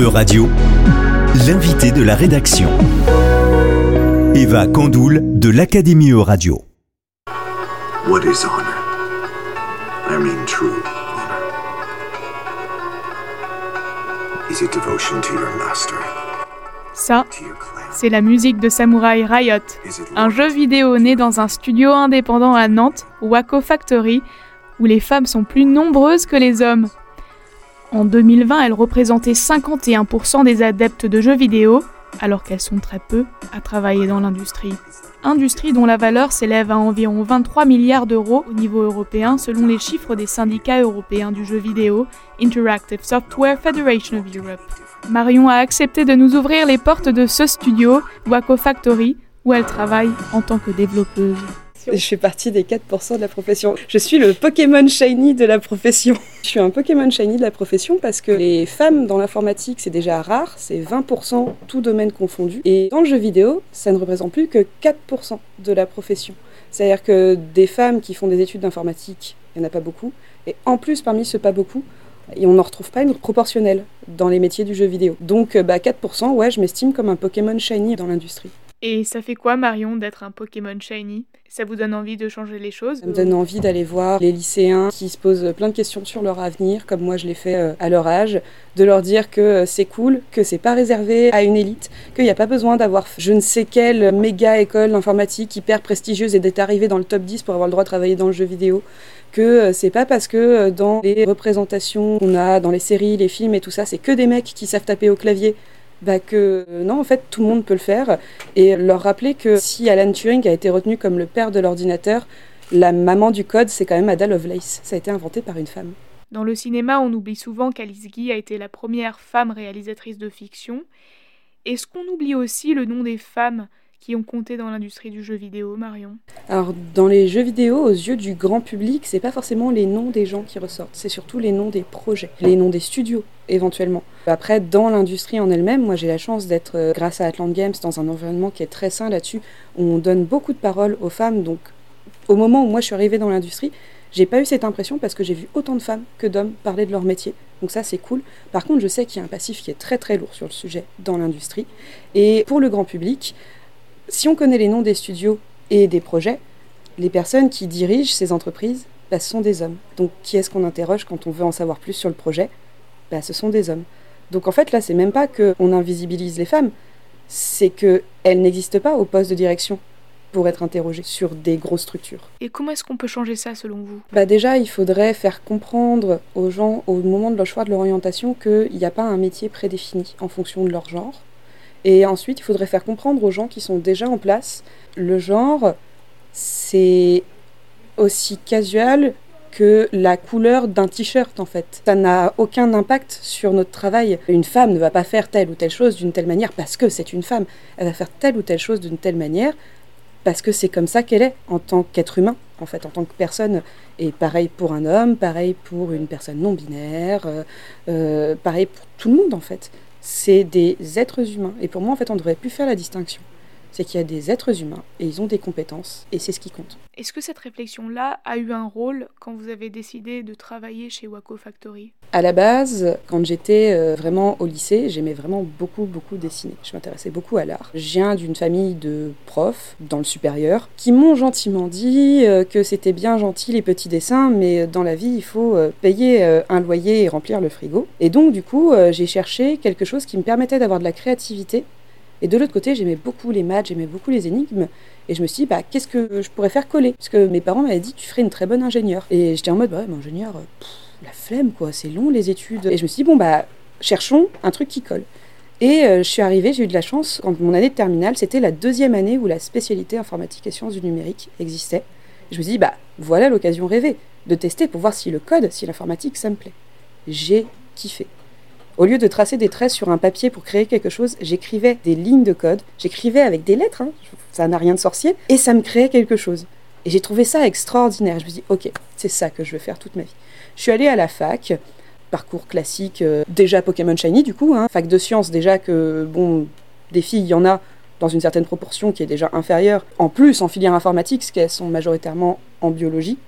E-Radio, l'invité de la rédaction. Eva Candoul de l'Académie E-Radio. What is honor? I mean true honor. Is it devotion to your master? Ça, c'est la musique de Samurai Riot, un jeu vidéo né dans un studio indépendant à Nantes, Waco Factory, où les femmes sont plus nombreuses que les hommes. En 2020, elles représentaient 51% des adeptes de jeux vidéo, alors qu'elles sont très peu à travailler dans l'industrie. Industrie dont la valeur s'élève à environ 23 milliards d'euros au niveau européen selon les chiffres des syndicats européens du jeu vidéo, Interactive Software Federation of Europe. Marion a accepté de nous ouvrir les portes de ce studio, Waco Factory, où elle travaille en tant que développeuse. Je fais partie des 4% de la profession. Je suis le Pokémon Shiny de la profession. Je suis un Pokémon Shiny de la profession parce que les femmes dans l'informatique, c'est déjà rare, c'est 20% tout domaine confondu. Et dans le jeu vidéo, ça ne représente plus que 4% de la profession. C'est-à-dire que des femmes qui font des études d'informatique, il n'y en a pas beaucoup. Et en plus, parmi ce pas beaucoup, on n'en retrouve pas une proportionnelle dans les métiers du jeu vidéo. Donc euh, bah, 4%, ouais, je m'estime comme un Pokémon Shiny dans l'industrie. Et ça fait quoi, Marion, d'être un Pokémon Shiny? Ça vous donne envie de changer les choses? Ça me donne envie d'aller voir les lycéens qui se posent plein de questions sur leur avenir, comme moi je l'ai fait euh, à leur âge, de leur dire que euh, c'est cool, que c'est pas réservé à une élite, qu'il n'y a pas besoin d'avoir je ne sais quelle méga école d'informatique hyper prestigieuse et d'être arrivé dans le top 10 pour avoir le droit de travailler dans le jeu vidéo que euh, c'est pas parce que dans les représentations qu'on a dans les séries, les films et tout ça, c'est que des mecs qui savent taper au clavier. Bah que euh, non, en fait, tout le monde peut le faire. Et leur rappeler que si Alan Turing a été retenu comme le père de l'ordinateur, la maman du code, c'est quand même Ada Lovelace. Ça a été inventé par une femme. Dans le cinéma, on oublie souvent qu'Alice Guy a été la première femme réalisatrice de fiction. Est-ce qu'on oublie aussi le nom des femmes? Qui ont compté dans l'industrie du jeu vidéo, Marion Alors, dans les jeux vidéo, aux yeux du grand public, c'est pas forcément les noms des gens qui ressortent, c'est surtout les noms des projets, les noms des studios, éventuellement. Après, dans l'industrie en elle-même, moi j'ai la chance d'être, euh, grâce à Atlant Games, dans un environnement qui est très sain là-dessus, on donne beaucoup de paroles aux femmes. Donc, au moment où moi je suis arrivée dans l'industrie, j'ai pas eu cette impression parce que j'ai vu autant de femmes que d'hommes parler de leur métier. Donc ça, c'est cool. Par contre, je sais qu'il y a un passif qui est très très lourd sur le sujet dans l'industrie. Et pour le grand public, si on connaît les noms des studios et des projets, les personnes qui dirigent ces entreprises, bah, ce sont des hommes. Donc qui est-ce qu'on interroge quand on veut en savoir plus sur le projet? Bah, Ce sont des hommes. Donc en fait, là, c'est même pas qu'on invisibilise les femmes, c'est qu'elles n'existent pas au poste de direction pour être interrogées sur des grosses structures. Et comment est-ce qu'on peut changer ça selon vous? Bah déjà, il faudrait faire comprendre aux gens au moment de leur choix de leur orientation qu'il n'y a pas un métier prédéfini en fonction de leur genre. Et ensuite, il faudrait faire comprendre aux gens qui sont déjà en place, le genre, c'est aussi casual que la couleur d'un t-shirt en fait. Ça n'a aucun impact sur notre travail. Une femme ne va pas faire telle ou telle chose d'une telle manière parce que c'est une femme. Elle va faire telle ou telle chose d'une telle manière parce que c'est comme ça qu'elle est en tant qu'être humain, en fait, en tant que personne. Et pareil pour un homme, pareil pour une personne non binaire, euh, euh, pareil pour tout le monde en fait. C'est des êtres humains. Et pour moi, en fait, on ne devrait plus faire la distinction. C'est qu'il y a des êtres humains et ils ont des compétences et c'est ce qui compte. Est-ce que cette réflexion-là a eu un rôle quand vous avez décidé de travailler chez Waco Factory? À la base, quand j'étais euh, vraiment au lycée, j'aimais vraiment beaucoup, beaucoup dessiner. Je m'intéressais beaucoup à l'art. Je viens d'une famille de profs dans le supérieur qui m'ont gentiment dit euh, que c'était bien gentil les petits dessins, mais dans la vie, il faut euh, payer euh, un loyer et remplir le frigo. Et donc, du coup, euh, j'ai cherché quelque chose qui me permettait d'avoir de la créativité. Et de l'autre côté, j'aimais beaucoup les maths, j'aimais beaucoup les énigmes. Et je me suis dit, bah, qu'est-ce que je pourrais faire coller? Parce que mes parents m'avaient dit, tu ferais une très bonne ingénieure. Et j'étais en mode, bah, ouais, mais ingénieur, euh, la flemme, quoi, c'est long les études. Et je me suis dit, bon, bah, cherchons un truc qui colle. Et euh, je suis arrivée, j'ai eu de la chance, quand mon année de terminale, c'était la deuxième année où la spécialité informatique et sciences du numérique existait. Je me suis dit, bah, voilà l'occasion rêvée de tester pour voir si le code, si l'informatique, ça me plaît. J'ai kiffé. Au lieu de tracer des traits sur un papier pour créer quelque chose, j'écrivais des lignes de code, j'écrivais avec des lettres, hein, ça n'a rien de sorcier, et ça me créait quelque chose. Et j'ai trouvé ça extraordinaire. Je me dis, ok, c'est ça que je veux faire toute ma vie. Je suis allée à la fac, parcours classique, euh, déjà Pokémon Shiny du coup, hein, fac de sciences déjà que, bon, des filles, il y en a dans une certaine proportion qui est déjà inférieure. En plus, en filière informatique, parce qu'elles sont majoritairement en biologie.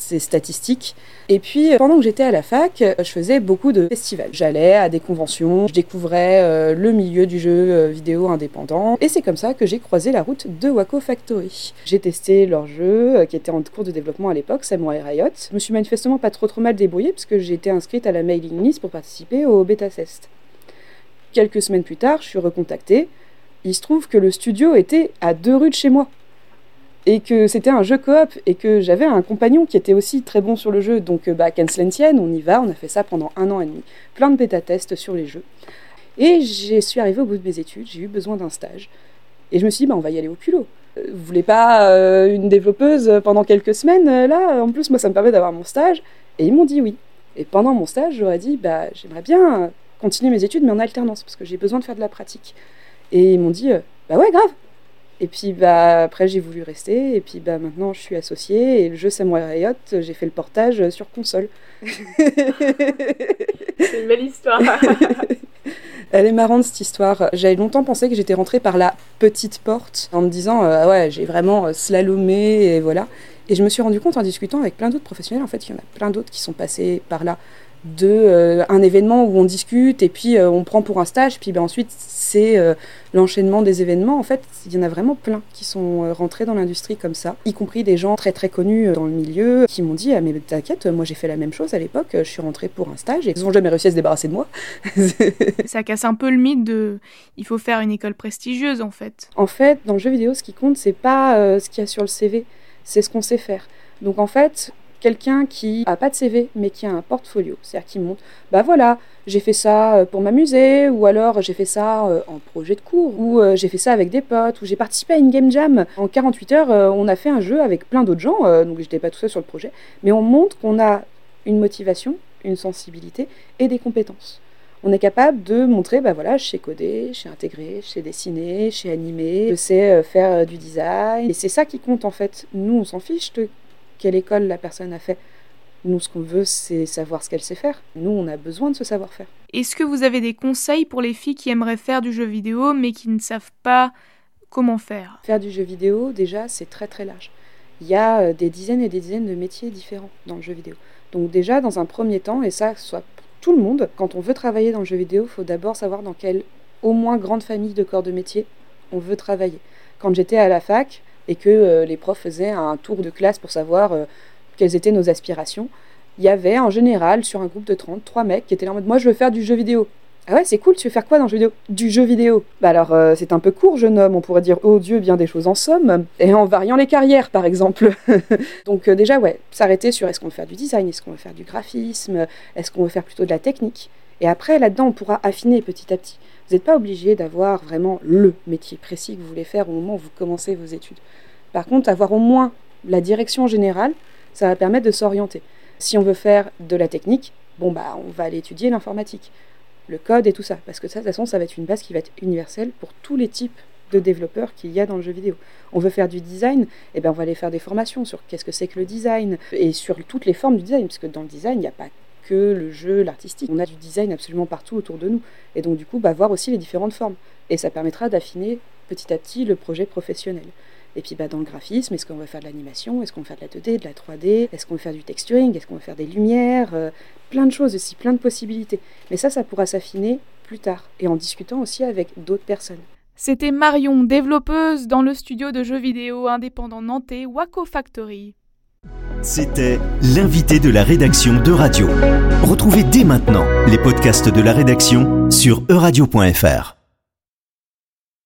C'est statistique. Et puis, pendant que j'étais à la fac, je faisais beaucoup de festivals. J'allais à des conventions, je découvrais euh, le milieu du jeu euh, vidéo indépendant. Et c'est comme ça que j'ai croisé la route de Waco Factory. J'ai testé leur jeu, euh, qui était en cours de développement à l'époque, Samurai Riot. Je me suis manifestement pas trop trop mal débrouillée, puisque j'ai été inscrite à la mailing list pour participer au bêta test. Quelques semaines plus tard, je suis recontactée. Il se trouve que le studio était à deux rues de chez moi et que c'était un jeu coop et que j'avais un compagnon qui était aussi très bon sur le jeu. Donc, euh, bah, on y va, on a fait ça pendant un an et demi. Plein de bêta-tests sur les jeux. Et je suis arrivée au bout de mes études, j'ai eu besoin d'un stage. Et je me suis dit, bah, on va y aller au culot. Euh, vous voulez pas euh, une développeuse pendant quelques semaines là? En plus, moi, ça me permet d'avoir mon stage. Et ils m'ont dit oui. Et pendant mon stage, j'aurais dit, bah, j'aimerais bien continuer mes études, mais en alternance, parce que j'ai besoin de faire de la pratique. Et ils m'ont dit, bah ouais, grave, et puis bah, après, j'ai voulu rester. Et puis bah, maintenant, je suis associée. Et le jeu Samurai Riot, j'ai fait le portage sur console. C'est une belle histoire. Elle est marrante cette histoire. J'avais longtemps pensé que j'étais rentrée par la petite porte en me disant euh, ouais j'ai vraiment euh, slalomé et voilà. Et je me suis rendu compte en discutant avec plein d'autres professionnels en fait il y en a plein d'autres qui sont passés par là de euh, un événement où on discute et puis euh, on prend pour un stage, puis ben, ensuite c'est euh, l'enchaînement des événements. En fait, il y en a vraiment plein qui sont rentrés dans l'industrie comme ça, y compris des gens très très connus dans le milieu qui m'ont dit ah mais t'inquiète, moi j'ai fait la même chose à l'époque, je suis rentrée pour un stage et ils n'ont jamais réussi à se débarrasser de moi. ça casse un peu le mythe de il faut faire une école prestigieuse en fait. En fait, dans le jeu vidéo, ce qui compte c'est pas ce qu'il y a sur le CV, c'est ce qu'on sait faire. Donc en fait, quelqu'un qui a pas de CV mais qui a un portfolio, c'est-à-dire qui montre, bah voilà, j'ai fait ça euh, pour m'amuser, ou alors j'ai fait ça euh, en projet de cours, ou euh, j'ai fait ça avec des potes, ou j'ai participé à une game jam. En 48 heures, on a fait un jeu avec plein d'autres gens, donc j'étais pas tout seul sur le projet, mais on montre qu'on a une motivation, une sensibilité et des compétences. On est capable de montrer, bah voilà, je sais coder, je sais intégrer, je sais dessiner, je sais animer, je sais faire du design. Et c'est ça qui compte en fait. Nous, on s'en fiche de quelle école la personne a fait. Nous, ce qu'on veut, c'est savoir ce qu'elle sait faire. Nous, on a besoin de ce savoir-faire. Est-ce que vous avez des conseils pour les filles qui aimeraient faire du jeu vidéo, mais qui ne savent pas comment faire? Faire du jeu vidéo, déjà, c'est très très large. Il y a euh, des dizaines et des dizaines de métiers différents dans le jeu vidéo. Donc déjà, dans un premier temps, et ça, soit pour tout le monde, quand on veut travailler dans le jeu vidéo, il faut d'abord savoir dans quelle, au moins, grande famille de corps de métier on veut travailler. Quand j'étais à la fac, et que euh, les profs faisaient un tour de classe pour savoir euh, quelles étaient nos aspirations. Il y avait en général sur un groupe de 30, trois mecs qui étaient là en mode moi je veux faire du jeu vidéo. Ah ouais, c'est cool, tu veux faire quoi dans le jeu vidéo? Du jeu vidéo. Bah alors, euh, c'est un peu court, jeune homme, on pourrait dire, oh Dieu, bien des choses en somme, et en variant les carrières, par exemple. Donc déjà, ouais, s'arrêter sur est-ce qu'on veut faire du design, est-ce qu'on veut faire du graphisme, est-ce qu'on veut faire plutôt de la technique? Et après, là-dedans, on pourra affiner petit à petit. Vous n'êtes pas obligé d'avoir vraiment le métier précis que vous voulez faire au moment où vous commencez vos études. Par contre, avoir au moins la direction générale, ça va permettre de s'orienter. Si on veut faire de la technique, bon bah on va aller étudier l'informatique, le code et tout ça, parce que ça, de toute façon, ça va être une base qui va être universelle pour tous les types de développeurs qu'il y a dans le jeu vidéo. On veut faire du design, et eh ben on va aller faire des formations sur qu'est-ce que c'est que le design et sur toutes les formes du design, parce que dans le design, il n'y a pas que le jeu, l'artistique. On a du design absolument partout autour de nous. Et donc, du coup, bah, voir aussi les différentes formes. Et ça permettra d'affiner petit à petit le projet professionnel. Et puis bah, dans le graphisme, est-ce qu'on va faire de l'animation? Est-ce qu'on va faire de la 2D, de la 3D Est-ce qu'on va faire du texturing? Est-ce qu'on va faire des lumières? Euh, Plein de choses aussi, plein de possibilités. Mais ça, ça pourra s'affiner plus tard et en discutant aussi avec d'autres personnes. C'était Marion, développeuse dans le studio de jeux vidéo indépendant nantais Waco Factory. C'était l'invité de la rédaction de Radio. Retrouvez dès maintenant les podcasts de la rédaction sur euradio.fr.